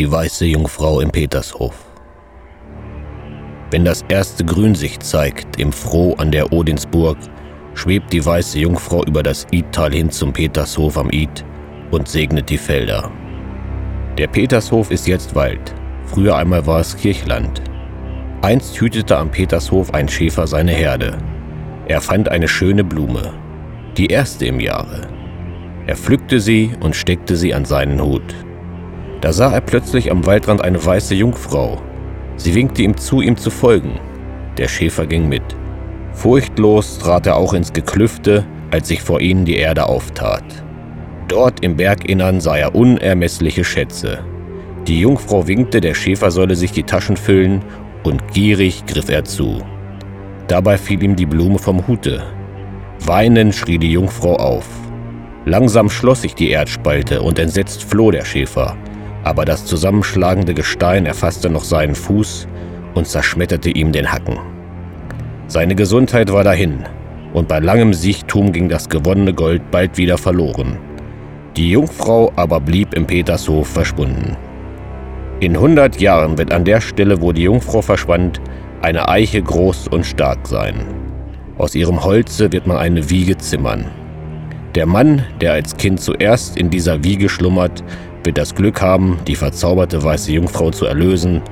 Die weiße Jungfrau im Petershof. Wenn das erste Grün sich zeigt, im Froh an der Odinsburg, schwebt die weiße Jungfrau über das Idtal hin zum Petershof am Id und segnet die Felder. Der Petershof ist jetzt Wald, früher einmal war es Kirchland. Einst hütete am Petershof ein Schäfer seine Herde. Er fand eine schöne Blume, die erste im Jahre. Er pflückte sie und steckte sie an seinen Hut. Da sah er plötzlich am Waldrand eine weiße Jungfrau. Sie winkte ihm zu, ihm zu folgen. Der Schäfer ging mit. Furchtlos trat er auch ins Geklüfte, als sich vor ihnen die Erde auftat. Dort im Berginnern sah er unermessliche Schätze. Die Jungfrau winkte, der Schäfer solle sich die Taschen füllen, und gierig griff er zu. Dabei fiel ihm die Blume vom Hute. Weinend schrie die Jungfrau auf. Langsam schloss sich die Erdspalte und entsetzt floh der Schäfer aber das zusammenschlagende Gestein erfasste noch seinen Fuß und zerschmetterte ihm den Hacken. Seine Gesundheit war dahin, und bei langem Siechtum ging das gewonnene Gold bald wieder verloren. Die Jungfrau aber blieb im Petershof verschwunden. In hundert Jahren wird an der Stelle, wo die Jungfrau verschwand, eine Eiche groß und stark sein. Aus ihrem Holze wird man eine Wiege zimmern. Der Mann, der als Kind zuerst in dieser Wiege schlummert, wird das Glück haben, die verzauberte weiße Jungfrau zu erlösen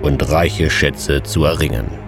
und reiche Schätze zu erringen.